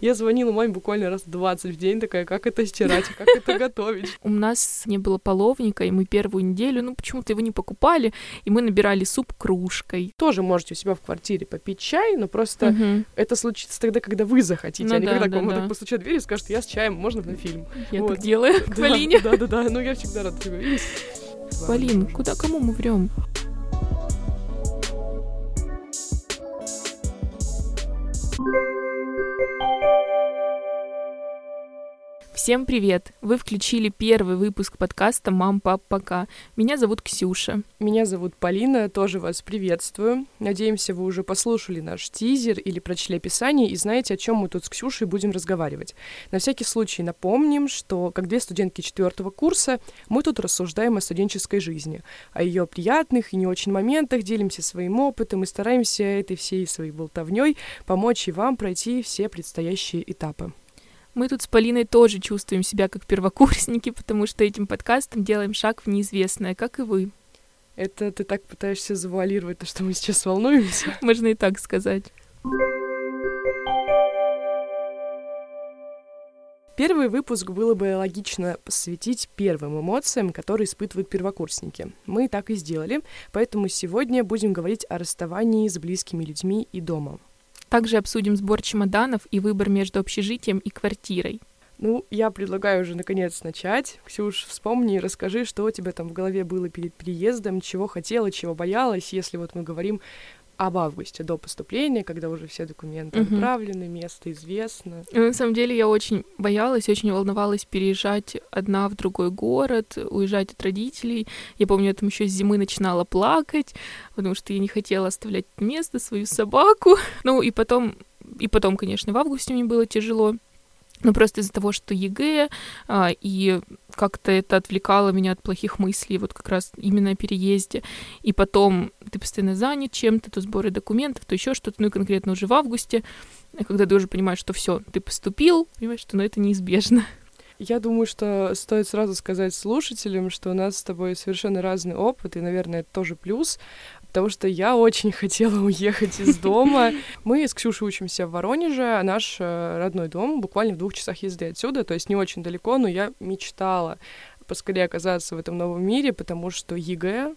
Я звонила маме буквально раз 20 в день, такая, как это стирать, как это готовить. У нас не было половника, и мы первую неделю, ну, почему-то его не покупали, и мы набирали суп кружкой. Тоже можете у себя в квартире попить чай, но просто это случится тогда, когда вы захотите, а не да, когда да, к вам да. так постучат в дверь и скажут, я с чаем, можно на фильм. Я так делаю к Полине. Да-да-да, ну я всегда рада тебя видеть. Полин, куда, кому мы врем? Música Всем привет! Вы включили первый выпуск подкаста «Мам, пап, пока». Меня зовут Ксюша. Меня зовут Полина, тоже вас приветствую. Надеемся, вы уже послушали наш тизер или прочли описание и знаете, о чем мы тут с Ксюшей будем разговаривать. На всякий случай напомним, что как две студентки четвертого курса мы тут рассуждаем о студенческой жизни, о ее приятных и не очень моментах, делимся своим опытом и стараемся этой всей своей болтовней помочь и вам пройти все предстоящие этапы. Мы тут с Полиной тоже чувствуем себя как первокурсники, потому что этим подкастом делаем шаг в неизвестное, как и вы. Это ты так пытаешься завуалировать то, что мы сейчас волнуемся? Можно и так сказать. Первый выпуск было бы логично посвятить первым эмоциям, которые испытывают первокурсники. Мы так и сделали, поэтому сегодня будем говорить о расставании с близкими людьми и домом. Также обсудим сбор чемоданов и выбор между общежитием и квартирой. Ну, я предлагаю уже наконец начать. Ксюш, вспомни и расскажи, что у тебя там в голове было перед переездом, чего хотела, чего боялась, если вот мы говорим об августе до поступления, когда уже все документы угу. отправлены, место известно. Ну, на самом деле я очень боялась, очень волновалась переезжать одна в другой город, уезжать от родителей. Я помню, я там еще с зимы начинала плакать, потому что я не хотела оставлять место, свою собаку. Ну и потом, и потом, конечно, в августе мне было тяжело. Ну, просто из-за того, что ЕГЭ, а, и как-то это отвлекало меня от плохих мыслей, вот как раз именно о переезде. И потом ты постоянно занят чем-то, то сборы документов, то еще что-то, ну и конкретно уже в августе, когда ты уже понимаешь, что все, ты поступил, понимаешь, что ну, это неизбежно. Я думаю, что стоит сразу сказать слушателям, что у нас с тобой совершенно разный опыт, и, наверное, это тоже плюс потому что я очень хотела уехать из дома. Мы с Ксюшей учимся в Воронеже, а наш э, родной дом буквально в двух часах езды отсюда, то есть не очень далеко, но я мечтала поскорее оказаться в этом новом мире, потому что ЕГЭ,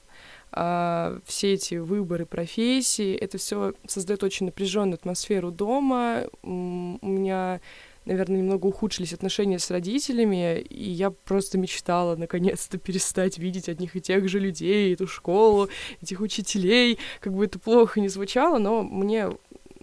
а, все эти выборы профессии, это все создает очень напряженную атмосферу дома. У меня наверное, немного ухудшились отношения с родителями, и я просто мечтала наконец-то перестать видеть одних и тех же людей, эту школу, этих учителей, как бы это плохо не звучало, но мне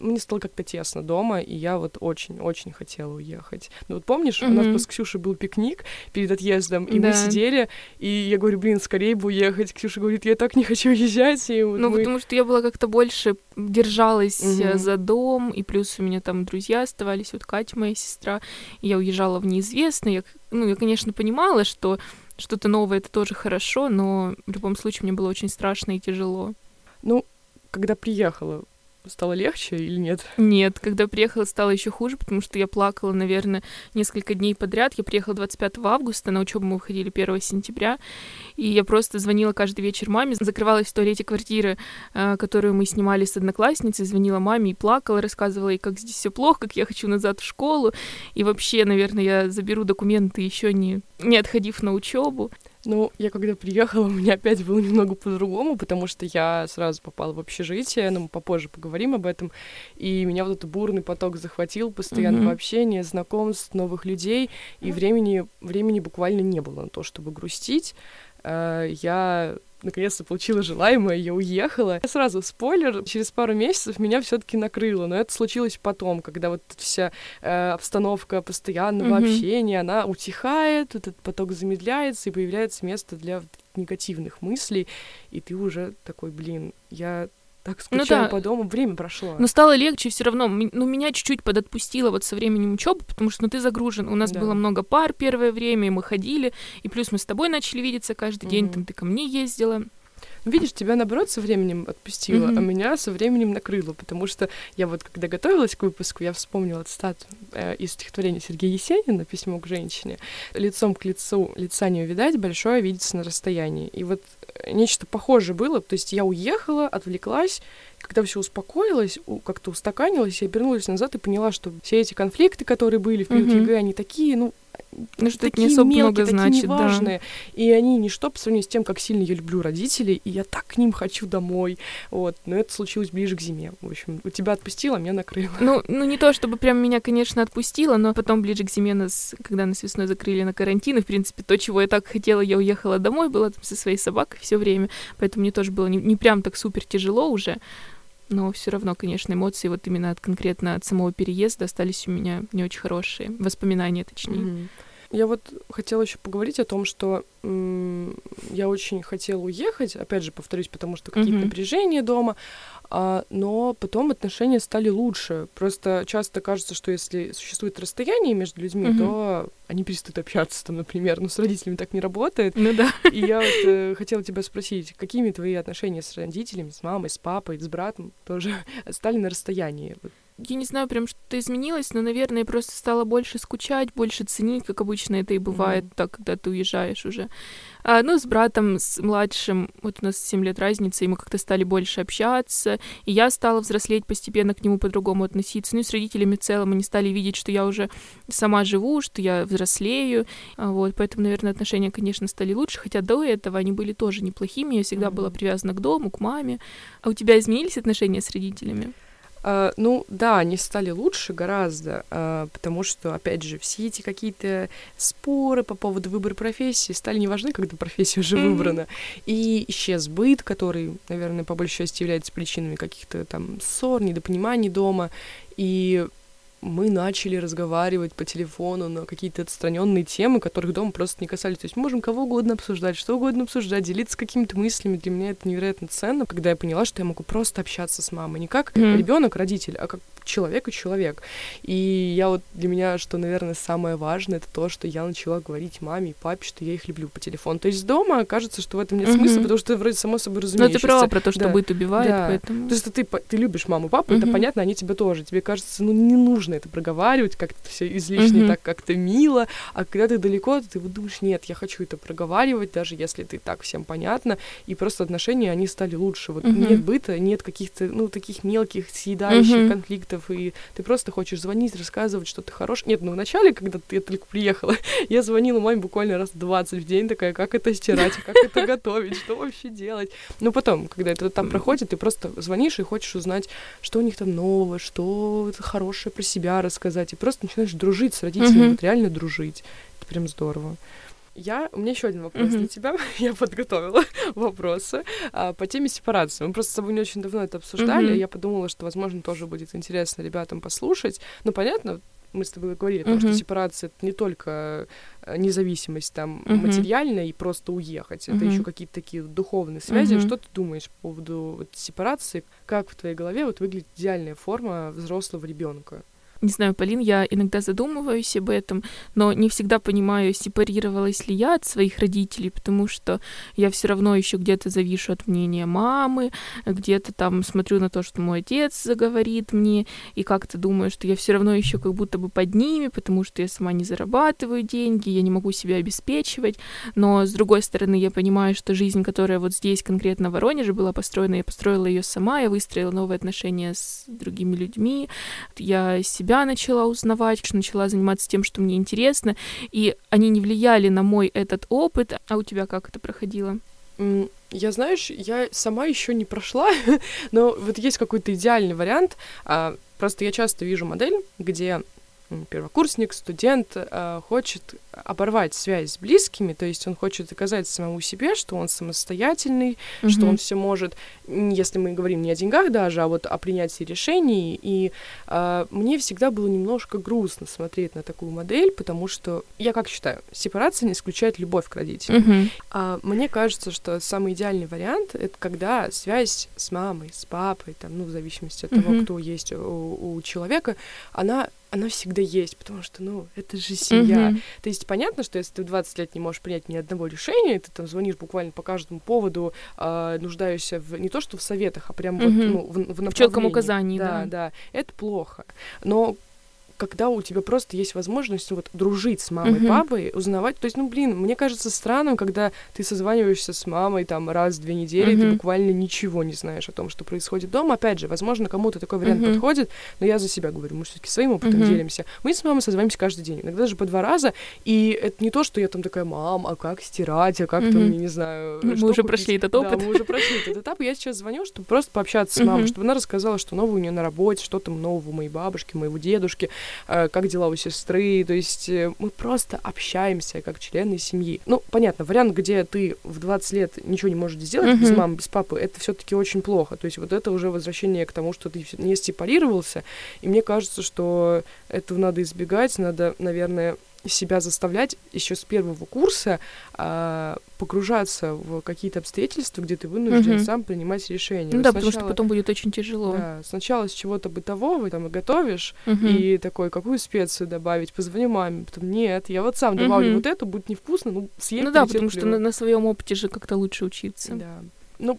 мне стало как-то тесно дома, и я вот очень-очень хотела уехать. Ну вот помнишь, mm-hmm. у нас с Ксюшей был пикник перед отъездом, и да. мы сидели, и я говорю, блин, скорее бы уехать. Ксюша говорит, я так не хочу уезжать. И вот ну, мы... потому что я была как-то больше держалась mm-hmm. за дом, и плюс у меня там друзья оставались, вот Катя, моя сестра, и я уезжала в неизвестное. Я, ну, я, конечно, понимала, что что-то новое — это тоже хорошо, но в любом случае мне было очень страшно и тяжело. Ну, когда приехала стало легче или нет? Нет, когда приехала, стало еще хуже, потому что я плакала, наверное, несколько дней подряд. Я приехала 25 августа, на учебу мы выходили 1 сентября, и я просто звонила каждый вечер маме, закрывалась в туалете квартиры, э, которую мы снимали с одноклассницей, звонила маме и плакала, рассказывала ей, как здесь все плохо, как я хочу назад в школу, и вообще, наверное, я заберу документы еще не, не отходив на учебу. Ну, я когда приехала, у меня опять было немного по-другому, потому что я сразу попала в общежитие, но мы попозже поговорим об этом, и меня вот этот бурный поток захватил постоянного mm-hmm. общения, знакомств, новых людей, и времени, времени буквально не было на то, чтобы грустить. Э, я наконец-то получила желаемое, я уехала. Я сразу спойлер, через пару месяцев меня все-таки накрыло, но это случилось потом, когда вот вся э, обстановка постоянного mm-hmm. общения, она утихает, этот поток замедляется и появляется место для негативных мыслей, и ты уже такой, блин, я так скучала ну, да. по дому, время прошло. Но стало легче все равно. Ну, меня чуть-чуть подотпустило вот со временем учебы, потому что ну, ты загружен. У нас да. было много пар первое время, и мы ходили, и плюс мы с тобой начали видеться каждый mm-hmm. день, там ты ко мне ездила. Видишь, тебя наоборот со временем отпустило, mm-hmm. а меня со временем накрыло, потому что я вот когда готовилась к выпуску, я вспомнила цитату э, из стихотворения Сергея Есенина «Письмо к женщине». «Лицом к лицу лица не увидать, большое видится на расстоянии». И вот нечто похожее было. То есть я уехала, отвлеклась, когда все успокоилось, как-то устаканилось, я обернулась назад и поняла, что все эти конфликты, которые были в период ЕГЭ, они такие, ну, ну, что такие не особо мелкие, много такие значит, неважные. Да. И они ничто по сравнению с тем, как сильно я люблю родителей, и я так к ним хочу домой. Вот. Но это случилось ближе к зиме. В общем, у тебя отпустило, меня накрыло. Ну, ну не то, чтобы прям меня, конечно, отпустило, но потом ближе к зиме нас, когда нас весной закрыли на карантин, и, в принципе, то, чего я так хотела, я уехала домой, была там со своей собакой все время, поэтому мне тоже было не, не прям так супер тяжело уже но все равно, конечно, эмоции вот именно от конкретно от самого переезда остались у меня не очень хорошие, воспоминания точнее. Mm-hmm. Я вот хотела еще поговорить о том, что м- я очень хотела уехать, опять же, повторюсь, потому что какие-то mm-hmm. напряжения дома, а, но потом отношения стали лучше. Просто часто кажется, что если существует расстояние между людьми, mm-hmm. то они перестают общаться, там, например, ну, с родителями так не работает. Ну да. И я вот э, хотела тебя спросить, какими твои отношения с родителями, с мамой, с папой, с братом тоже стали на расстоянии? Вот я не знаю прям, что изменилось, но, наверное, просто стала больше скучать, больше ценить, как обычно это и бывает, mm-hmm. так, когда ты уезжаешь уже. А, ну, с братом, с младшим, вот у нас 7 лет разница, и мы как-то стали больше общаться, и я стала взрослеть постепенно к нему по-другому относиться. Ну и с родителями в целом они стали видеть, что я уже сама живу, что я взрослею, а, вот, поэтому, наверное, отношения, конечно, стали лучше, хотя до этого они были тоже неплохими, я всегда mm-hmm. была привязана к дому, к маме. А у тебя изменились отношения с родителями? Uh, ну да, они стали лучше гораздо, uh, потому что, опять же, все эти какие-то споры по поводу выбора профессии стали не важны, когда профессия уже mm-hmm. выбрана. И исчез быт, который, наверное, по большей части является причинами каких-то там ссор, недопониманий дома. И мы начали разговаривать по телефону на какие-то отстраненные темы, которых дома просто не касались. То есть мы можем кого угодно обсуждать, что угодно обсуждать, делиться какими-то мыслями. Для меня это невероятно ценно, когда я поняла, что я могу просто общаться с мамой. Не как mm-hmm. ребенок, родитель, а как человек и человек. И я вот для меня, что, наверное, самое важное, это то, что я начала говорить маме и папе, что я их люблю по телефону. То есть дома кажется, что в этом нет mm-hmm. смысла, потому что вроде само собой разумеется. Но ты права про то, что да. быт убивает, да. поэтому... То есть ты, ты любишь маму и папу, mm-hmm. это понятно, они тебя тоже. Тебе кажется, ну не нужно это проговаривать, как-то все излишне, mm-hmm. так как-то мило. А когда ты далеко, ты вот думаешь, нет, я хочу это проговаривать, даже если ты так всем понятно. И просто отношения, они стали лучше. Вот mm-hmm. нет быта, нет каких-то, ну, таких мелких, съедающих mm-hmm. конфликтов конфликтов, и ты просто хочешь звонить, рассказывать, что ты хорош. Нет, ну вначале, когда ты только приехала, я звонила маме буквально раз 20 в день, такая, как это стирать, как это готовить, что вообще делать. Но потом, когда это там проходит, ты просто звонишь и хочешь узнать, что у них там нового, что хорошее про себя рассказать, и просто начинаешь дружить с родителями, вот реально дружить. Это прям здорово. Я, у меня еще один вопрос mm-hmm. для тебя. Я подготовила вопросы а, по теме сепарации. Мы просто с тобой не очень давно это обсуждали. Mm-hmm. Я подумала, что, возможно, тоже будет интересно ребятам послушать. Ну, понятно, мы с тобой говорили, mm-hmm. что сепарация это не только э, независимость там mm-hmm. материальная и просто уехать, mm-hmm. это еще какие-то такие духовные связи. Mm-hmm. Что ты думаешь по поводу вот, сепарации? Как в твоей голове вот выглядит идеальная форма взрослого ребенка? Не знаю, Полин, я иногда задумываюсь об этом, но не всегда понимаю, сепарировалась ли я от своих родителей, потому что я все равно еще где-то завишу от мнения мамы, где-то там смотрю на то, что мой отец заговорит мне, и как-то думаю, что я все равно еще как будто бы под ними, потому что я сама не зарабатываю деньги, я не могу себя обеспечивать. Но с другой стороны, я понимаю, что жизнь, которая вот здесь конкретно в Воронеже была построена, я построила ее сама, я выстроила новые отношения с другими людьми, я себя себя начала узнавать, что начала заниматься тем, что мне интересно, и они не влияли на мой этот опыт. А у тебя как это проходило? Я, знаешь, я сама еще не прошла, но вот есть какой-то идеальный вариант. А, просто я часто вижу модель, где первокурсник, студент э, хочет оборвать связь с близкими, то есть он хочет доказать самому себе, что он самостоятельный, mm-hmm. что он все может, если мы говорим не о деньгах даже, а вот о принятии решений. И э, мне всегда было немножко грустно смотреть на такую модель, потому что я как считаю, сепарация не исключает любовь к родителям. Mm-hmm. А мне кажется, что самый идеальный вариант это когда связь с мамой, с папой, там, ну в зависимости от mm-hmm. того, кто есть у, у человека, она она всегда есть, потому что, ну, это же семья. Mm-hmm. То есть понятно, что если ты в 20 лет не можешь принять ни одного решения, ты там звонишь буквально по каждому поводу, э, нуждаешься в не то что в советах, а прям mm-hmm. вот, ну, в, в, в четком указании, да, да, да, это плохо. Но когда у тебя просто есть возможность вот дружить с мамой, mm-hmm. папой, узнавать. То есть, ну, блин, мне кажется странным, когда ты созваниваешься с мамой там раз в две недели, mm-hmm. ты буквально ничего не знаешь о том, что происходит дома. Опять же, возможно, кому-то такой вариант mm-hmm. подходит, но я за себя говорю, мы все-таки своим опытом mm-hmm. делимся. Мы с мамой созваниваемся каждый день, иногда даже по два раза, и это не то, что я там такая, мам, а как стирать, а как mm-hmm. там, я не знаю, Мы уже купить? прошли этот опыт. Да, мы уже прошли этот этап, я сейчас звоню, чтобы просто пообщаться с мамой, mm-hmm. чтобы она рассказала, что новое у нее на работе, что там нового у моей бабушки, моего дедушки, как дела у сестры, то есть э, мы просто общаемся как члены семьи. Ну, понятно, вариант, где ты в 20 лет ничего не можешь сделать mm-hmm. без мамы, без папы, это все таки очень плохо. То есть вот это уже возвращение к тому, что ты не сепарировался, и мне кажется, что этого надо избегать, надо, наверное, себя заставлять еще с первого курса а, погружаться в какие-то обстоятельства, где ты вынужден угу. сам принимать решения. Ну да, сначала, потому что потом будет очень тяжело. Да, сначала с чего-то бытового там и готовишь, угу. и такой, какую специю добавить, позвони маме, потом нет, я вот сам добавлю угу. вот эту, будет невкусно, ну съем Ну да, потому что на, на своем опыте же как-то лучше учиться. Да. Ну,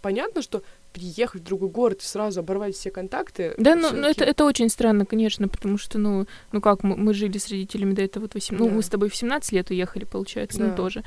понятно, что переехать в другой город и сразу оборвать все контакты. Да, ну, ну это, это очень странно, конечно, потому что, ну, ну как, мы, мы жили с родителями до этого вот 8... Да. Ну, мы с тобой в 17 лет уехали, получается, ну, да. ну, тоже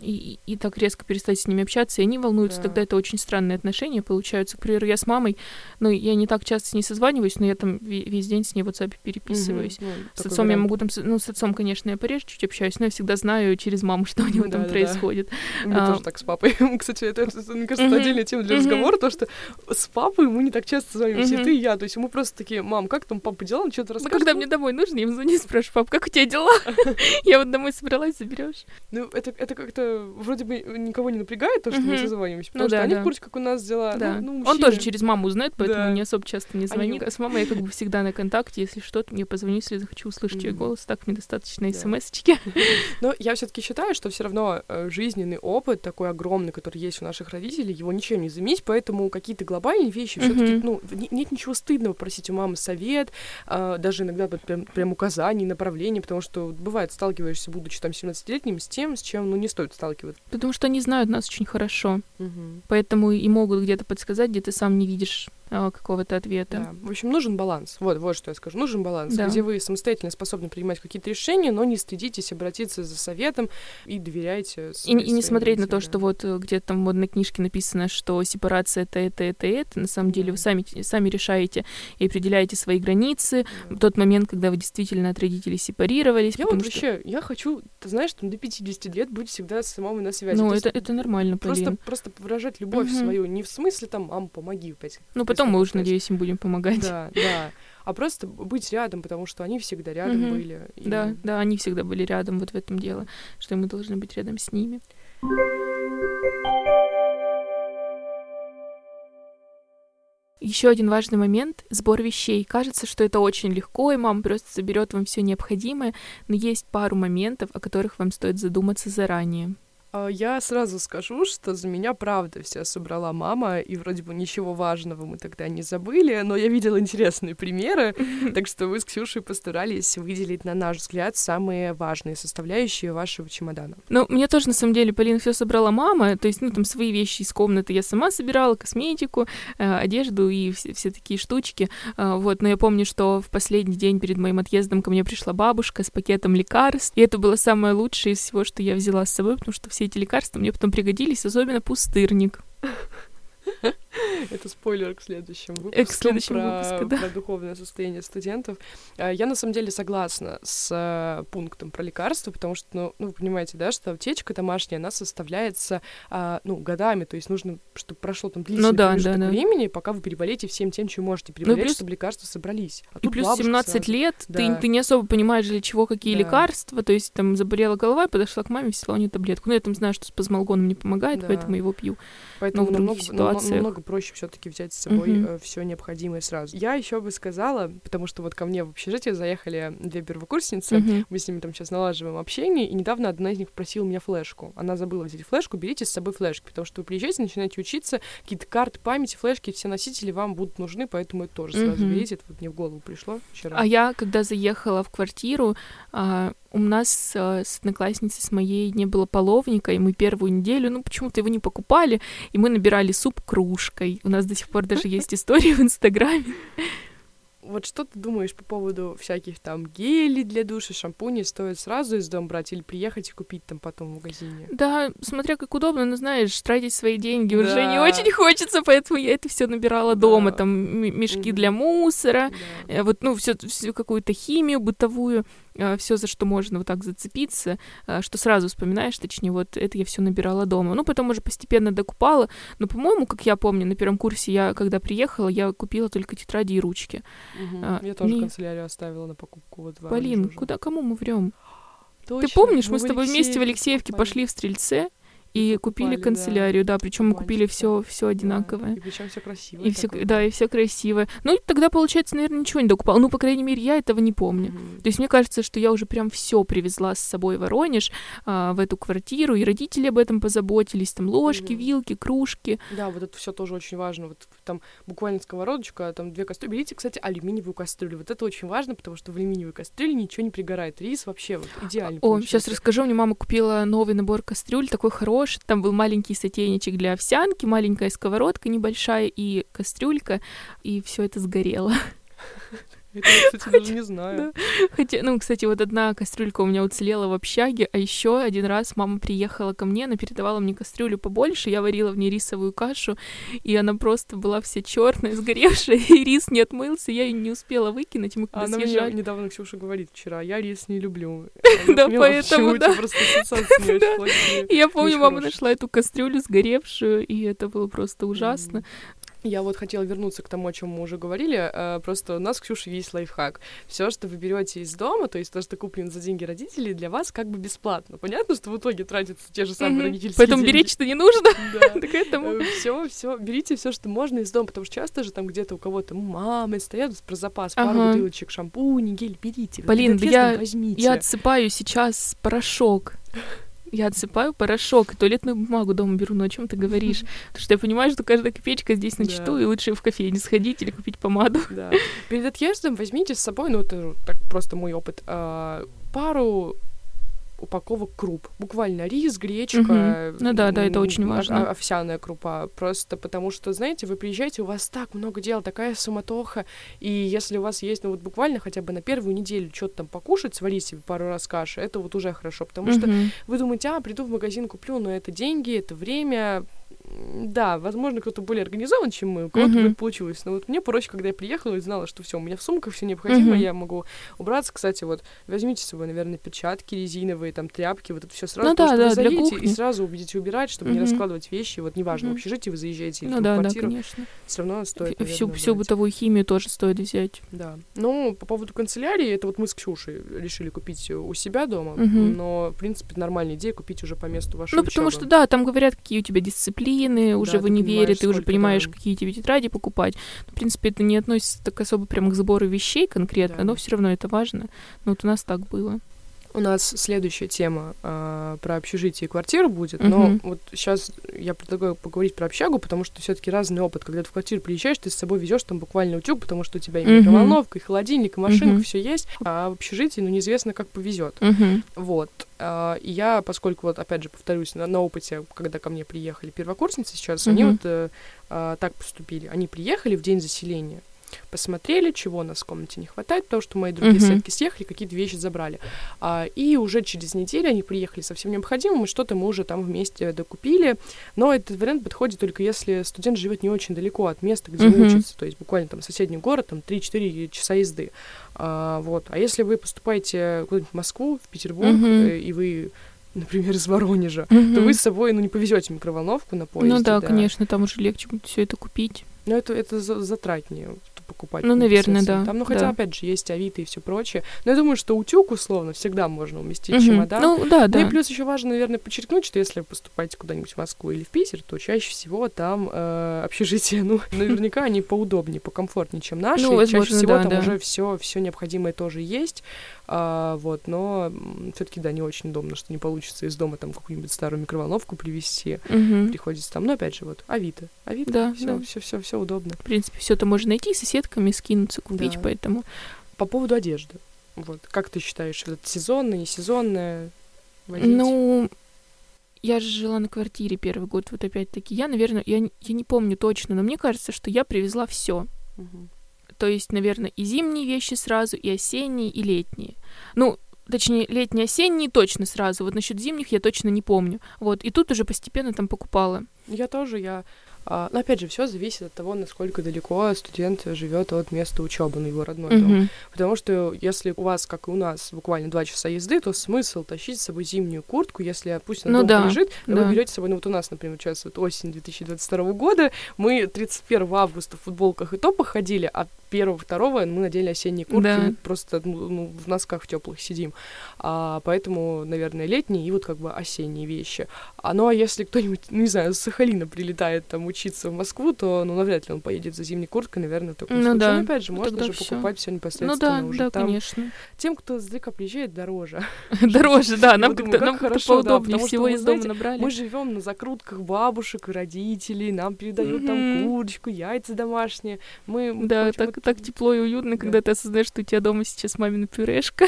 и, и так резко перестать с ними общаться, и они волнуются, да. тогда это очень странные отношения получаются. К примеру, я с мамой, ну, я не так часто с ней созваниваюсь, но я там весь день с ней в WhatsApp переписываюсь. Угу, ну, с отцом вариант. я могу там, ну, с отцом, конечно, я пореже чуть общаюсь, но я всегда знаю через маму, что у него да, там да, происходит. Да. Мне а, тоже так с папой. Кстати, это, это мне кажется, угу. отдельная тема для угу. разговора, то, что с папой мы не так часто созваниваемся, угу. и ты, и я. То есть мы просто такие, мам, как там папа дела, он что-то рассказывает. Ну, когда мне домой нужно, я ему звоню, спрашиваю, пап, как у тебя дела? Я вот домой собралась, заберешь. Ну, это, это как-то вроде бы никого не напрягает то, что мы созваниваемся, потому ну, что да, они да. в курсе, как у нас дела. Да. Ну, ну, Он тоже через маму узнает, поэтому да. не особо часто не звонит. Они... А с мамой я как бы всегда на контакте, если что-то, мне позвоню, если захочу услышать ее голос, так мне достаточно смс-очки. Но я все таки считаю, что все равно э, жизненный опыт такой огромный, который есть у наших родителей, его ничем не заменить, поэтому какие-то глобальные вещи все таки ну, нет ничего стыдного просить у мамы совет, а, даже иногда прям, прям указаний, направлений, потому что бывает, сталкиваешься, будучи там 17-летним, с тем, с чем, ну, не стоит сталкиваться. Потому что они знают нас очень хорошо. Угу. Поэтому и могут где-то подсказать, где ты сам не видишь какого-то ответа. Да. В общем, нужен баланс. Вот, вот что я скажу. Нужен баланс, да. где вы самостоятельно способны принимать какие-то решения, но не стыдитесь обратиться за советом и доверяйте. И, и не смотреть на то, что вот э, где-то там в модной книжке написано, что сепарация это, это, это, это. На самом деле вы сами, сами решаете и определяете свои границы. Да. В тот момент, когда вы действительно от родителей сепарировались. Я вот что... вообще, я хочу, ты знаешь, там до 50 лет быть всегда с мамой на связи. Ну, это, это нормально, Просто, просто выражать любовь угу. свою. Не в смысле там, мам, помоги опять. Ну, потом мы уже, надеюсь, им будем помогать. Да, да. А просто быть рядом, потому что они всегда рядом угу. были. И... Да, да, они всегда были рядом, вот в этом дело, что мы должны быть рядом с ними. Еще один важный момент — сбор вещей. Кажется, что это очень легко, и мама просто соберет вам все необходимое, но есть пару моментов, о которых вам стоит задуматься заранее. А, я сразу скажу, что за меня правда вся собрала мама, и вроде бы ничего важного мы тогда не забыли, но я видела интересные примеры, так что вы с Ксюшей постарались выделить, на наш взгляд, самые важные составляющие вашего чемодана. Ну, мне тоже, на самом деле, Полина все собрала мама, то есть, ну, там, свои вещи из комнаты я сама собирала, косметику, э, одежду и все, все такие штучки, э, вот, но я помню, что в последний день перед моим отъездом ко мне пришла бабушка с пакетом лекарств, и это было самое лучшее из всего, что я взяла с собой, потому что все эти лекарства мне потом пригодились, особенно пустырник. Это спойлер к следующему выпуску. К следующему про, выпуску, да. Про духовное состояние студентов. А, я на самом деле согласна с э, пунктом про лекарства, потому что, ну, ну, вы понимаете, да, что аптечка домашняя, она составляется, а, ну, годами, то есть нужно, чтобы прошло там длительное ну, да, да, да. времени, пока вы переболеете всем тем, чем можете переболеть, ну, плюс... чтобы лекарства собрались. А и плюс 17 сразу. лет, да. ты, ты не особо понимаешь, для чего какие да. лекарства, то есть там заболела голова, подошла к маме, взяла у нее таблетку. Ну, я там знаю, что с пазмалгоном не помогает, да. поэтому его пью. Поэтому Но в намного, ситуациях... намного проще все-таки взять с собой mm-hmm. э, все необходимое сразу. Я еще бы сказала, потому что вот ко мне в общежитие заехали две первокурсницы, mm-hmm. мы с ними там сейчас налаживаем общение, и недавно одна из них просила меня флешку. Она забыла взять флешку, берите с собой флешки, потому что вы приезжаете, начинаете учиться, какие-то карты памяти, флешки, все носители вам будут нужны, поэтому это тоже mm-hmm. сразу берите. Это вот мне в голову пришло вчера. А я, когда заехала в квартиру, а, у нас а, с одноклассницей с моей не было половника, и мы первую неделю, ну, почему-то его не покупали, и мы набирали суп кружкой. У нас до сих пор даже есть истории в Инстаграме. вот что ты думаешь по поводу всяких там гелей для душа, шампуней? Стоит сразу из дома брать или приехать и купить там потом в магазине? Да, смотря как удобно, но знаешь, тратить свои деньги да. уже не очень хочется, поэтому я это все набирала да. дома, там мешки mm-hmm. для мусора, да. Э, вот, ну, все, всю какую-то химию бытовую. Э, все, за что можно вот так зацепиться, э, что сразу вспоминаешь, точнее, вот это я все набирала дома. Ну, потом уже постепенно докупала, но, по-моему, как я помню, на первом курсе я, когда приехала, я купила только тетради и ручки. Угу. А, я тоже не... канцелярию оставила на покупку. Вот Полин, куда, кому мы врем? Ты помнишь, мы с тобой вместе в Алексеевке пошли в Стрельце, и купили канцелярию, да, причем мы купили все все одинаковое. И причем все красиво. И все, да, и все красивое. Ну, тогда, получается, наверное, ничего не докупала. Ну, по крайней мере, я этого не помню. Mm-hmm. То есть мне кажется, что я уже прям все привезла с собой в Воронеж, а, в эту квартиру, и родители об этом позаботились. Там ложки, mm-hmm. вилки, кружки. Да, вот это все тоже очень важно. Вот там буквально сковородочка, там две кастрюли. Берите, кстати, алюминиевую кастрюлю. Вот это очень важно, потому что в алюминиевой кастрюле ничего не пригорает. Рис вообще вот идеально. О, получается. сейчас расскажу. Мне мама купила новый набор кастрюль, такой хороший. Там был маленький маленький сотейничек для овсянки, маленькая сковородка небольшая и кастрюлька, и все это сгорело. Это я, кстати, даже не знаю. Хотя, ну, кстати, вот одна кастрюлька у меня уцелела в общаге, а еще один раз мама приехала ко мне, она передавала мне кастрюлю побольше, я варила в ней рисовую кашу, и она просто была вся черная, сгоревшая, и рис не отмылся, я ее не успела выкинуть, мы когда Она мне недавно Ксюша говорит вчера, я рис не люблю. Да, поэтому, да. Я помню, мама нашла эту кастрюлю сгоревшую, и это было просто ужасно. Я вот хотела вернуться к тому, о чем мы уже говорили. Э, просто у нас, Ксюша, есть лайфхак. Все, что вы берете из дома, то есть то, что куплено за деньги родителей, для вас как бы бесплатно. Понятно, что в итоге тратятся те же самые mm-hmm. родительские Поэтому деньги. беречь-то не нужно. Да. так этому. Все, все, берите все, что можно из дома, потому что часто же там где-то у кого-то мамы стоят про запас, пару бутылочек шампуня, гель, берите. Полин, я, я отсыпаю сейчас порошок я отсыпаю порошок и туалетную бумагу дома беру. Ну о чем ты говоришь? Потому что я понимаю, что каждая копеечка здесь на счету, да. и лучше в кофейне сходить или купить помаду. Да. Перед отъездом возьмите с собой, ну это так просто мой опыт, а, пару упаковок круп. Буквально рис, гречка. Угу. Ну да, да, это очень важно. Овсяная крупа. Просто потому что, знаете, вы приезжаете, у вас так много дел, такая суматоха. И если у вас есть, ну вот буквально хотя бы на первую неделю что-то там покушать, сварить себе пару раз каши, это вот уже хорошо. Потому угу. что вы думаете, а, приду в магазин, куплю, но это деньги, это время, да, возможно, кто-то более организован, чем мы, у кого-то uh-huh. получилось. Но вот мне проще, когда я приехала и знала, что все, у меня в сумках все необходимое, uh-huh. я могу убраться. Кстати, вот возьмите с собой, наверное, перчатки резиновые, там тряпки, вот это все сразу, ну, да, да, вы заедете и сразу убедите убирать, чтобы uh-huh. не раскладывать вещи. Вот неважно, uh-huh. в общежитие вы заезжаете или ну, в да, квартиру, да, конечно. все равно стоит. Наверное, всю, всю бытовую химию тоже стоит взять. Да. Ну, по поводу канцелярии, это вот мы с Ксюшей решили купить у себя дома, uh-huh. но, в принципе, нормальная идея купить уже по месту вашей Ну, потому что, да, там говорят, какие у тебя дисциплины, уже да, в универе, ты уже понимаешь, да. какие тебе тетради покупать. Ну, в принципе, это не относится так особо прямо к сбору вещей конкретно, да. но все равно это важно. Ну, вот у нас так было. У нас следующая тема э, про общежитие и квартиру будет, uh-huh. но вот сейчас я предлагаю поговорить про общагу, потому что все-таки разный опыт. Когда ты в квартиру приезжаешь, ты с собой везешь там буквально утюг, потому что у тебя и микроволновка, uh-huh. и холодильник, и машинка, uh-huh. все есть. А в общежитии, ну, неизвестно, как повезет. Uh-huh. Вот. Uh, и я, поскольку, вот, опять же, повторюсь, на, на опыте, когда ко мне приехали первокурсницы сейчас, uh-huh. они вот uh, uh, так поступили. Они приехали в день заселения посмотрели, чего у нас в комнате не хватает, потому что мои другие uh-huh. сетки съехали, какие-то вещи забрали. А, и уже через неделю они приехали со всем необходимым, и что-то мы уже там вместе докупили. Но этот вариант подходит только если студент живет не очень далеко от места, где он учится, то есть буквально там соседний город, там 3-4 часа езды. А, вот. А если вы поступаете куда-нибудь в Москву, в Петербург, uh-huh. и вы например, из Воронежа, mm-hmm. то вы с собой, ну, не повезете микроволновку на поезде. Ну да, да. конечно, там уже легче будет все это купить. Но это, это затратнее покупать. Ну, наверное, да. Там, ну, хотя, да. опять же, есть Авито и все прочее. Но я думаю, что утюг, условно, всегда можно уместить угу. чемодан. Ну, да, да. Ну, и плюс еще важно, наверное, подчеркнуть, что если вы поступаете куда-нибудь в Москву или в Питер, то чаще всего там э, общежитие, ну, наверняка они поудобнее, покомфортнее, чем наши. Ну, возможно, чаще всего да, там да. уже все, все необходимое тоже есть. А, вот, но все-таки, да, не очень удобно, что не получится из дома там какую-нибудь старую микроволновку привезти. Угу. Приходится там, но опять же, вот, Авито. Авито, да, все, да. все, все, все удобно. В принципе, все это можно найти, соседками скинуться, купить, да. поэтому. По поводу одежды. Вот, как ты считаешь, это сезонное, не сезонное? Водить? Ну, я же жила на квартире первый год, вот опять-таки. Я, наверное, я, я не помню точно, но мне кажется, что я привезла все. Угу. То есть, наверное, и зимние вещи сразу, и осенние, и летние. Ну, точнее, летние, осенние точно сразу. Вот насчет зимних я точно не помню. Вот, и тут уже постепенно там покупала. Я тоже, я а, но опять же, все зависит от того, насколько далеко студент живет от места учебы, на его родной mm-hmm. дом. Потому что если у вас, как и у нас, буквально два часа езды, то смысл тащить с собой зимнюю куртку, если пусть она ну, дома да, лежит, да. вы берете с собой, ну вот у нас, например, сейчас вот осень 2022 года, мы 31 августа в футболках и топах ходили, а первого, второго мы надели осенние куртки, да. просто ну, ну, в носках в теплых сидим. А, поэтому, наверное, летние и вот как бы осенние вещи. А, ну а если кто-нибудь, ну, не знаю, с Сахалина прилетает там учиться в Москву, то ну навряд ли он поедет за зимней курткой, наверное, только ну, случае. Да. Но опять же, ну, можно же всё. покупать все непосредственно ну, да, уже да, там. конечно. Тем, кто издалека приезжает, дороже. Дороже, да, нам как-то поудобнее всего из дома набрали. Мы живем на закрутках бабушек и родителей, нам передают там курочку, яйца домашние. Мы да, так так тепло и уютно, когда ты осознаешь, что у тебя дома сейчас мамина пюрешка.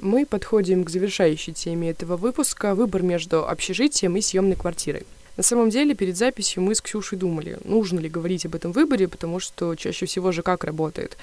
Мы подходим к завершающей теме этого выпуска «Выбор между общежитием и съемной квартирой». На самом деле, перед записью мы с Ксюшей думали, нужно ли говорить об этом выборе, потому что чаще всего же как работает.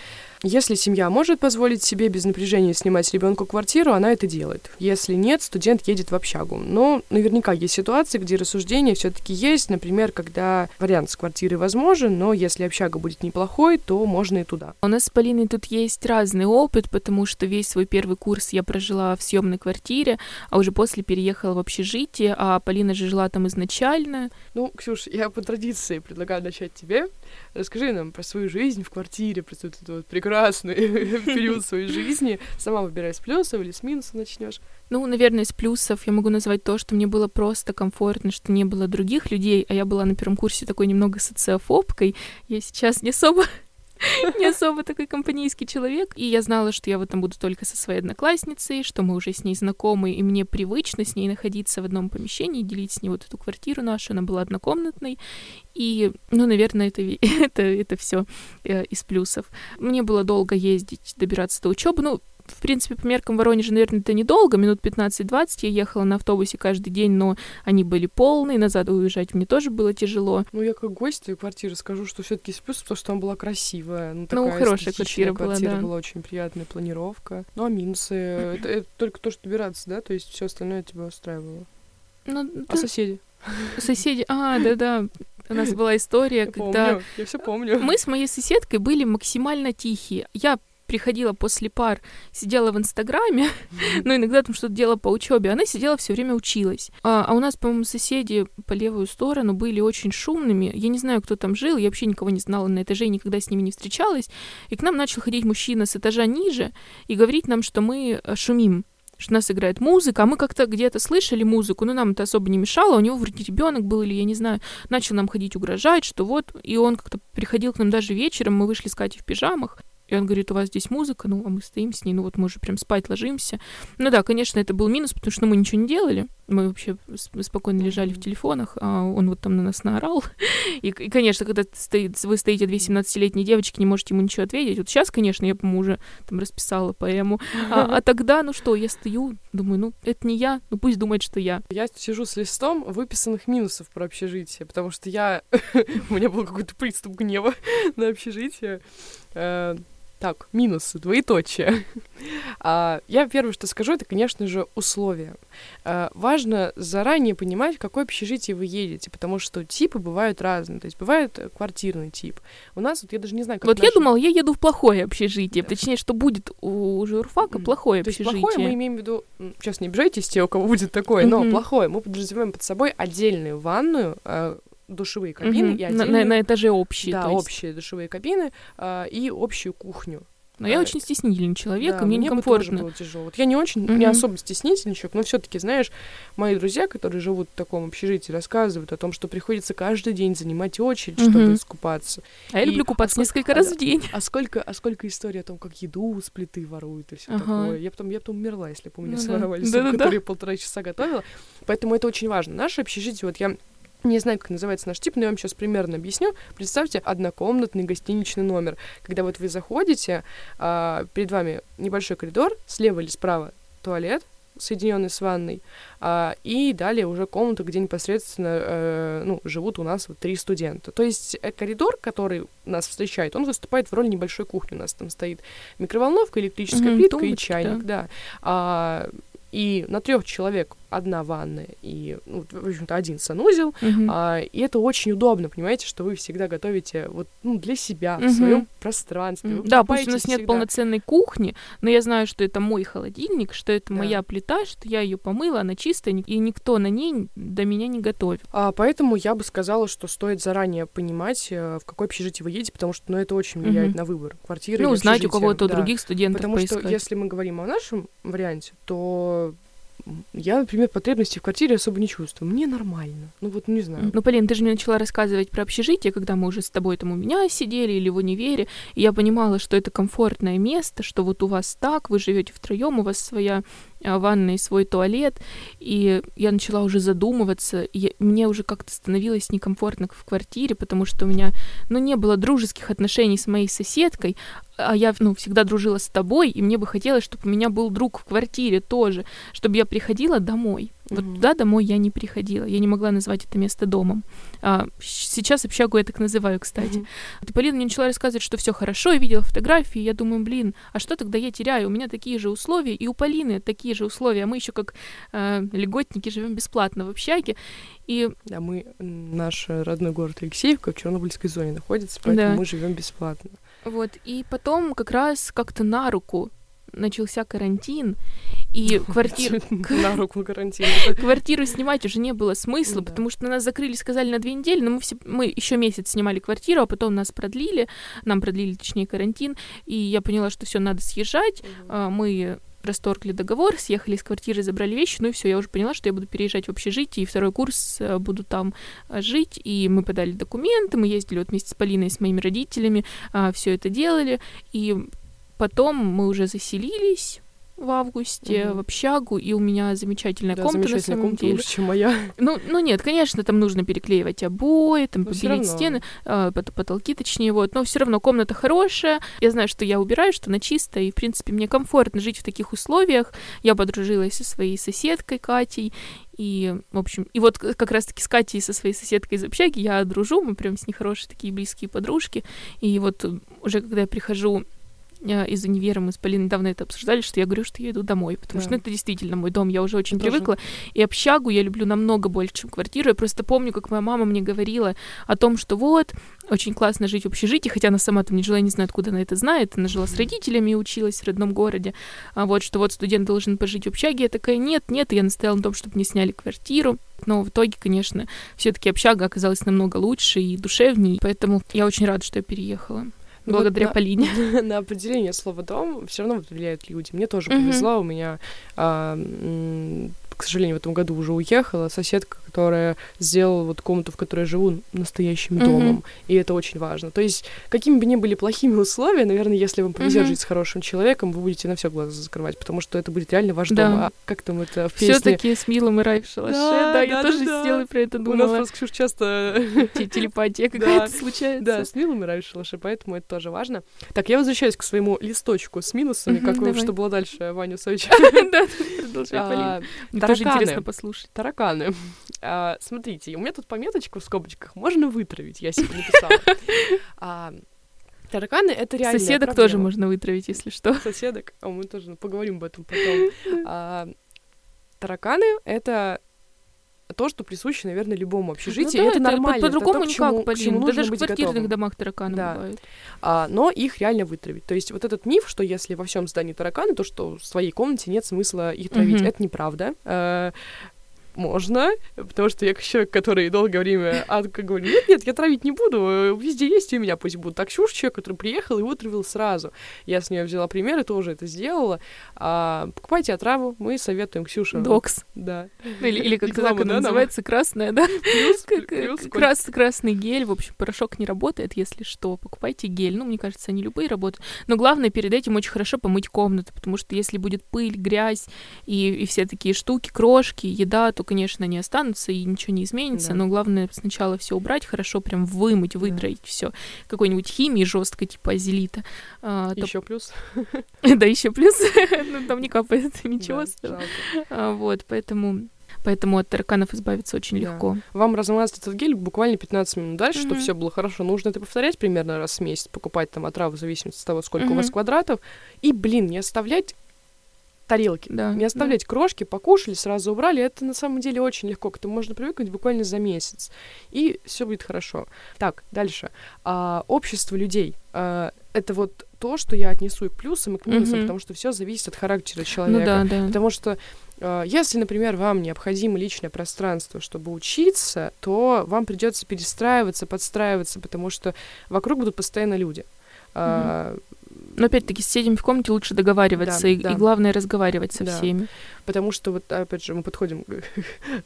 Если семья может позволить себе без напряжения снимать ребенку квартиру, она это делает. Если нет, студент едет в общагу. Но наверняка есть ситуации, где рассуждения все-таки есть, например, когда вариант с квартирой возможен, но если общага будет неплохой, то можно и туда. У нас с Полиной тут есть разный опыт, потому что весь свой первый курс я прожила в съемной квартире, а уже после переехала в общежитие, а Полина же жила там изначально. Ну, Ксюш, я по традиции предлагаю начать тебе. Расскажи нам про свою жизнь в квартире, про этот вот прекрасный период своей жизни. Сама выбирай с плюсов или с минусов начнешь. Ну, наверное, из плюсов я могу назвать то, что мне было просто комфортно, что не было других людей, а я была на первом курсе такой немного социофобкой. Я сейчас не особо не особо такой компанейский человек. И я знала, что я в этом буду только со своей одноклассницей, что мы уже с ней знакомы, и мне привычно с ней находиться в одном помещении, делить с ней вот эту квартиру нашу. Она была однокомнатной. И, ну, наверное, это, это, это все э, из плюсов. Мне было долго ездить, добираться до учебы. Ну, в принципе, по меркам Воронежа, наверное, это недолго, минут 15-20 я ехала на автобусе каждый день, но они были полные, назад уезжать мне тоже было тяжело. Ну, я как гость твоей квартиры скажу, что все таки плюс, потому что она была красивая. Ну, ну хорошая квартира была, квартира да. была очень приятная, планировка. Ну, а минусы? это, это только то, что добираться, да? То есть все остальное тебя устраивало? Ну, а да. соседи? Соседи, а, да-да, у нас была история, я когда... Помню, я все помню. Мы с моей соседкой были максимально тихие. Я приходила после пар, сидела в Инстаграме, но иногда там что-то делала по учебе, она сидела все время училась. А, а у нас, по-моему, соседи по левую сторону были очень шумными. Я не знаю, кто там жил, я вообще никого не знала на этаже, никогда с ними не встречалась. И к нам начал ходить мужчина с этажа ниже и говорить нам, что мы э, шумим что у нас играет музыка, а мы как-то где-то слышали музыку, но нам это особо не мешало, у него вроде ребенок был или я не знаю, начал нам ходить угрожать, что вот, и он как-то приходил к нам даже вечером, мы вышли с Катей в пижамах, и он говорит, у вас здесь музыка, ну, а мы стоим с ней, ну вот мы уже прям спать ложимся. Ну да, конечно, это был минус, потому что мы ничего не делали. Мы вообще спокойно лежали в телефонах, а он вот там на нас наорал. И, и конечно, когда стоит, вы стоите две 17-летние девочки, не можете ему ничего ответить. Вот сейчас, конечно, я, по-моему, уже там расписала поэму. А, а тогда, ну что, я стою, думаю, ну, это не я, ну пусть думает, что я. Я сижу с листом выписанных минусов про общежитие, потому что я... У меня был какой-то приступ гнева на общежитие э, так, минусы, двоеточие. а, я первое, что скажу, это, конечно же, условия. А, важно заранее понимать, в какое общежитие вы едете, потому что типы бывают разные. То есть бывает квартирный тип. У нас, вот я даже не знаю, как Вот я думала, я еду в плохое общежитие. Да. Точнее, что будет у журфака плохое То общежитие. есть плохое мы имеем в виду... Сейчас не обижайтесь те, у кого будет такое, но плохое. Мы подразумеваем под собой отдельную ванную, а, душевые кабины угу. и отдельные... на, на этаже общие. Да, общие душевые кабины э, и общую кухню. Но я очень стеснительный человек, да, и мне, мне некомфортно. Бы тоже было тяжело. Вот я не очень, mm-hmm. не особо стеснительный человек, но все-таки, знаешь, мои друзья, которые живут в таком общежитии, рассказывают о том, что приходится каждый день занимать очередь, mm-hmm. чтобы искупаться. А я и, люблю купаться а несколько раз в день. А сколько, а сколько историй о том, как еду с плиты воруют и все ага. такое. Я потом, я потом умерла, если бы у меня ну, своровали да. суп, да, который да. полтора часа готовила. Поэтому это очень важно. Наше общежитие, вот я не знаю, как называется наш тип, но я вам сейчас примерно объясню. Представьте однокомнатный гостиничный номер. Когда вот вы заходите, а, перед вами небольшой коридор, слева или справа туалет, соединенный с ванной, а, и далее уже комната, где непосредственно э, ну, живут у нас вот три студента. То есть э, коридор, который нас встречает, он выступает в роли небольшой кухни. У нас там стоит микроволновка, электрическая mm-hmm, плитка и чайник, да. да. А, и на трех человек одна ванная и, ну, в общем-то, один санузел. Uh-huh. А, и это очень удобно, понимаете, что вы всегда готовите вот ну, для себя, uh-huh. в своем пространстве. Uh-huh. Да, пусть у нас всегда. нет полноценной кухни, но я знаю, что это мой холодильник, что это да. моя плита, что я ее помыла, она чистая, и никто на ней до меня не готовит. А, поэтому я бы сказала, что стоит заранее понимать, э, в какое общежитие вы едете, потому что ну, это очень влияет uh-huh. на выбор квартиры. Ну, узнать у кого-то да. других студентов Потому поискать. что если мы говорим о нашем варианте, то я, например, потребности в квартире особо не чувствую. Мне нормально. Ну вот, не знаю. Ну, Полин, ты же мне начала рассказывать про общежитие, когда мы уже с тобой там у меня сидели или в универе, и я понимала, что это комфортное место, что вот у вас так, вы живете втроем, у вас своя ванной и свой туалет, и я начала уже задумываться, и мне уже как-то становилось некомфортно в квартире, потому что у меня, ну, не было дружеских отношений с моей соседкой, а я, ну, всегда дружила с тобой, и мне бы хотелось, чтобы у меня был друг в квартире тоже, чтобы я приходила домой. Вот mm-hmm. туда домой я не приходила. Я не могла назвать это место домом. А, сейчас общагу я так называю, кстати. Mm-hmm. Полина мне начала рассказывать, что все хорошо, я видела фотографии, я думаю, блин, а что тогда я теряю? У меня такие же условия, и у Полины такие же условия. А мы еще как э, льготники живем бесплатно в общаге. И... Да, мы, наш родной город Алексеевка в Чернобыльской зоне находится, поэтому да. мы живем бесплатно. Вот, и потом как раз как-то на руку начался карантин, и квартиру... На руку карантина. Квартиру снимать уже не было смысла, потому что нас закрыли, сказали, на две недели, но мы, все... мы еще месяц снимали квартиру, а потом нас продлили, нам продлили, точнее, карантин, и я поняла, что все надо съезжать. А, мы расторгли договор, съехали из квартиры, забрали вещи, ну и все, я уже поняла, что я буду переезжать в общежитие, и второй курс э, буду там э, жить, и мы подали документы, мы ездили вот вместе с Полиной, с моими родителями, а, все это делали, и Потом мы уже заселились в августе угу. в общагу, и у меня замечательная да, комната замечательная на самом комната деле. лучше, чем моя. Ну, ну нет, конечно, там нужно переклеивать обои, там но побелить стены, э, потолки, точнее, вот. Но все равно комната хорошая. Я знаю, что я убираю, что она чистая, и в принципе мне комфортно жить в таких условиях. Я подружилась со своей соседкой Катей, и, в общем, и вот как раз-таки с Катей, со своей соседкой из общаги, я дружу, мы прям с ней хорошие такие близкие подружки. И вот уже когда я прихожу из универа, мы с Полиной недавно это обсуждали, что я говорю, что я иду домой, потому да. что ну, это действительно мой дом, я уже очень Тоже. привыкла, и общагу я люблю намного больше, чем квартиру, я просто помню, как моя мама мне говорила о том, что вот, очень классно жить в общежитии, хотя она сама там не жила, я не знаю, откуда она это знает, она жила с родителями и училась в родном городе, а вот, что вот студент должен пожить в общаге, я такая, нет, нет, и я настояла на том, чтобы мне сняли квартиру, но в итоге, конечно, все-таки общага оказалась намного лучше и душевнее, поэтому я очень рада, что я переехала. Ну благодаря вот Полине. На определение слова дом все равно влияют люди. Мне тоже повезло, у меня а, к сожалению, в этом году уже уехала соседка, которая сделала вот комнату, в которой я живу, настоящим mm-hmm. домом. И это очень важно. То есть, какими бы ни были плохими условия, наверное, если вам повезет mm-hmm. жить с хорошим человеком, вы будете на все глаза закрывать, потому что это будет реально ваш да. дом. А как там это в песне? Все-таки с милым и рай в шалаше. Да, да, да я да, тоже да. сделала про это думала. У нас просто, Ксюш, часто... Телепатия какая-то случается. Да, с милым и рай в шалаше, поэтому это тоже важно. Так, я возвращаюсь к своему листочку с минусами, как что было дальше, Ваню Савича. Да, продолжай, Полина тоже интересно послушать. Тараканы. А, смотрите, у меня тут пометочка в скобочках. Можно вытравить, я себе написала. А, тараканы — это реально Соседок проблема. тоже можно вытравить, если что. Соседок? А мы тоже поговорим об этом потом. А, тараканы — это то, что присуще, наверное, любому общежитию. Ну, да, это, это нормально. По-другому то, никак, Полин. да даже в квартирных готовым. домах тараканы да. бывают. А, но их реально вытравить. То есть вот этот миф, что если во всем здании тараканы, то что в своей комнате нет смысла их травить, mm-hmm. это неправда. А, можно, потому что я человек, который долгое время а, как говорю, нет, нет, я травить не буду, везде есть у меня, пусть будут. Так Ксюша человек, который приехал и вытравил сразу. Я с нее взяла пример и тоже это сделала. А, покупайте отраву, мы советуем Ксюше. Докс. Да. Или, или как-то так да, называется, красная, да? Плюс, как, плюс крас, красный гель, в общем, порошок не работает, если что, покупайте гель. Ну, мне кажется, они любые работают. Но главное, перед этим очень хорошо помыть комнату, потому что если будет пыль, грязь и, и все такие штуки, крошки, еда, то конечно, они останутся и ничего не изменится, Да. но главное сначала все убрать, хорошо прям вымыть, выдроить все какой-нибудь химии жесткой, типа азелита. А, то- Еще плюс. Да, еще плюс, ну, там не капает ничего. Да. А, Вот, поэтому... Поэтому от тараканов избавиться очень Да. легко. Вам размазать этот гель буквально 15 минут дальше, чтобы Мгм. все было хорошо. Нужно это повторять примерно раз в месяц, покупать там отраву в зависимости от того, сколько у вас квадратов. И, блин, не оставлять тарелки. Да, Не да. оставлять крошки, покушали, сразу убрали. Это на самом деле очень легко. К этому можно привыкнуть буквально за месяц. И все будет хорошо. Так, дальше. А, общество людей. А, это вот то, что я отнесу и к плюсам, и к минусам, Мгм. потому что все зависит от характера Ну человека. да, да. Потому что э, если, например, вам необходимо личное пространство, чтобы учиться, то вам придется перестраиваться, подстраиваться, потому что вокруг будут постоянно люди. А, Но опять-таки с соседями в комнате лучше договариваться Да, и, да. и главное разговаривать со Да. всеми. Потому что вот, опять же, мы подходим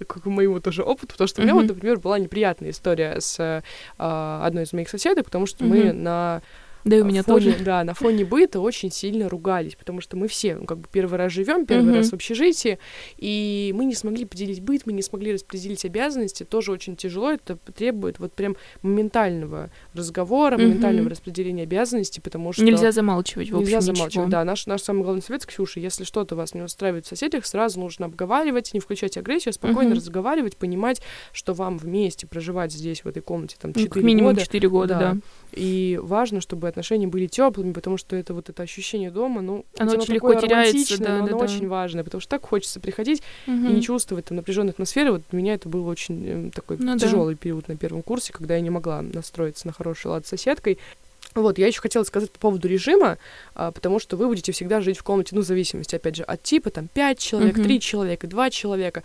к, моему тоже опыту, потому что у меня вот, например, была неприятная история с э, одной из моих соседок, потому что мы на Да и у меня фоне, тоже. Да, на фоне быта очень сильно ругались, потому что мы все, ну, как бы первый раз живем, первый Мгм. раз в общежитии, и мы не смогли поделить быт, мы не смогли распределить обязанности, тоже очень тяжело, это требует вот прям моментального разговора, Мгм. моментального распределения обязанностей, потому что... Нельзя замалчивать, в общем, Нельзя ничего. замалчивать, да. Наш, наш самый главный совет, Ксюша, если что-то вас не устраивает в соседях, сразу нужно обговаривать, не включать агрессию, а спокойно Мгм. разговаривать, понимать, что вам вместе проживать здесь, в этой комнате, там, Ну, 4 как минимум года. 4 года, да. И важно, чтобы отношения были теплыми, потому что это вот это ощущение дома, ну, Оно очень легко теряется, да, но да, оно да. очень важное, потому что так хочется приходить и Мгм. не чувствовать там напряженной атмосферы. Вот для меня это был очень эм, такой Ну да. тяжелый период на первом курсе, когда я не могла настроиться на хороший лад с соседкой. Вот, я еще хотела сказать по поводу режима, а, потому что вы будете всегда жить в комнате, ну, в зависимости, опять же, от типа, там, 5 человек. 3 человека, 2 человека.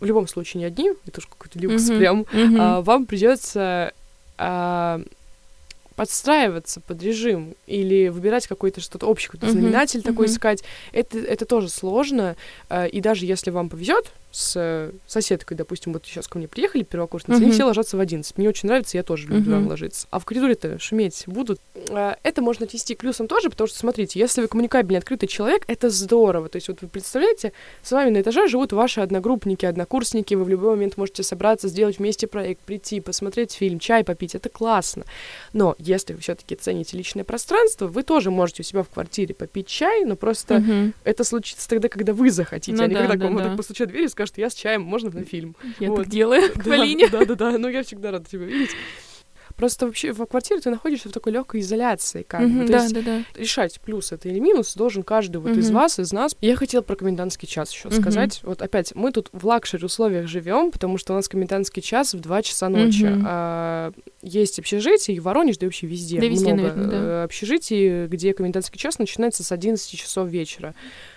В любом случае не одни, это уж какой-то люкс Мгм. прям. Мгм. А, вам придется а, подстраиваться под режим или выбирать какой-то что-то общий какой-то знаменатель такой мгм. искать. Это, это тоже сложно. а, И даже если вам повезет с э, соседкой, допустим, вот сейчас ко мне приехали первокурсницы, они Мгм. все ложатся в 11. Мне очень нравится, я тоже люблю рано ложиться. А в коридоре-то шуметь будут. А, Это можно отнести к плюсам тоже, потому что, смотрите, если вы коммуникабельный, открытый человек, это здорово. То есть вот вы представляете, с вами на этаже живут ваши одногруппники, однокурсники, вы в любой момент можете собраться, сделать вместе проект, прийти, посмотреть фильм, чай попить, это классно. Но если вы все-таки цените личное пространство, вы тоже можете у себя в квартире попить чай, но просто Мгм. это случится тогда, когда вы захотите, Ну а не да, когда да, к вам вот да. постучат дверь и скажут, я с чаем, можно на фильм. Я Вот. так делаю к Полине. Да, да, да, ну я всегда рада тебя видеть. Просто вообще в квартире ты находишься в такой легкой изоляции, как бы. Мгм, То Да, есть да, да. решать, плюс это или минус, должен каждый вот из Мгм. вас, из нас. Я хотела про комендантский час еще Мгм. сказать. Вот опять, мы тут в лакшери условиях живем, потому что у нас комендантский час в 2 часа ночи. Мгм. А, есть общежитие, и в Воронеже, да и вообще везде. Да везде, много наверное, да. э, общежитий, где комендантский час начинается с 11 часов вечера.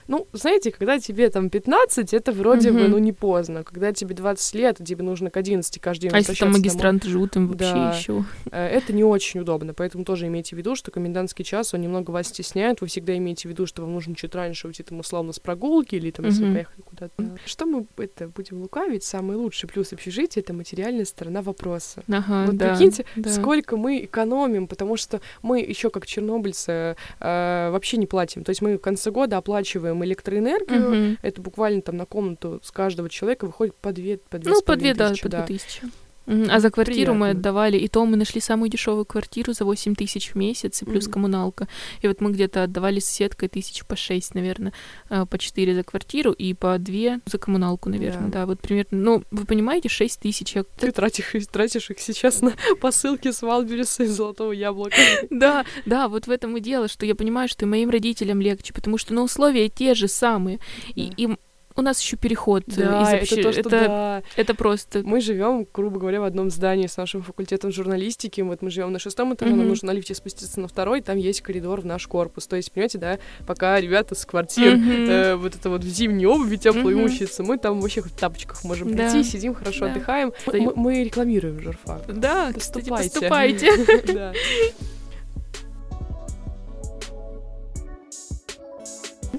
Ну, знаете, когда тебе там 15, это вроде бы, Мгм. ну, не поздно. Когда тебе 20 лет, тебе нужно к 11 каждый день А если там возвращаться домой, магистранты живут, им вообще Да. еще. э, это не очень удобно. Поэтому тоже имейте в виду, что комендантский час, он немного вас стесняет. Вы всегда имеете в виду, что вам нужно чуть раньше уйти там условно с прогулки или там, если вы Мгм. поехали куда-то. Что мы это будем лукавить? Самый лучший плюс общежития — это материальная сторона вопроса. Ага, Вот да. Прикиньте, да. Сколько мы экономим, потому что мы еще как чернобыльцы э, вообще не платим. То есть мы в конце года оплачиваем электроэнергию. Мгм. Это буквально там на комнату с каждого человека выходит по две, по две Ну, по две, да, тысячи, по две тысячи. А за квартиру мы Приятно. отдавали, и то мы нашли самую дешевую квартиру за 8 тысяч в месяц, и плюс Мгм. коммуналка. И вот мы где-то отдавали с сеткой тысяч по 6, наверное, по 4 за квартиру и по 2 за коммуналку, наверное, Да. да. вот примерно. Ну, вы понимаете, 6 тысяч. Я... Ты тратишь, их- тратишь их сейчас на посылки с Валбериса и Золотого Яблока. Да, да, вот в этом и дело, что я понимаю, что и моим родителям легче, потому что на условия те же самые. И, Да. У нас еще переход э, Да, из это общежития. то, что это, да. это просто... Мы живем, грубо говоря, в одном здании с нашим факультетом журналистики. Вот мы живем на шестом этаже, нам Мгм. нужно на лифте спуститься на второй, там есть коридор в наш корпус. То есть, понимаете, да, пока ребята с квартир Мгм. э, вот это вот в зимней обуви теплой Мгм. учатся, мы там вообще в тапочках можем Да. прийти, сидим, хорошо Да. отдыхаем. Мы, мы- рекламируем журфак. Да, кстати, Поступайте.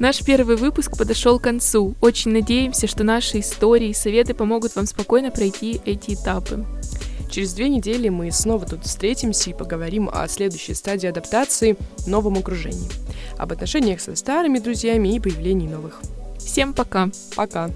Наш первый выпуск подошел к концу. Очень надеемся, что наши истории и советы помогут вам спокойно пройти эти этапы. Через две недели мы снова тут встретимся и поговорим о следующей стадии адаптации в новом окружении, об отношениях со старыми друзьями и появлении новых. Всем пока! Пока!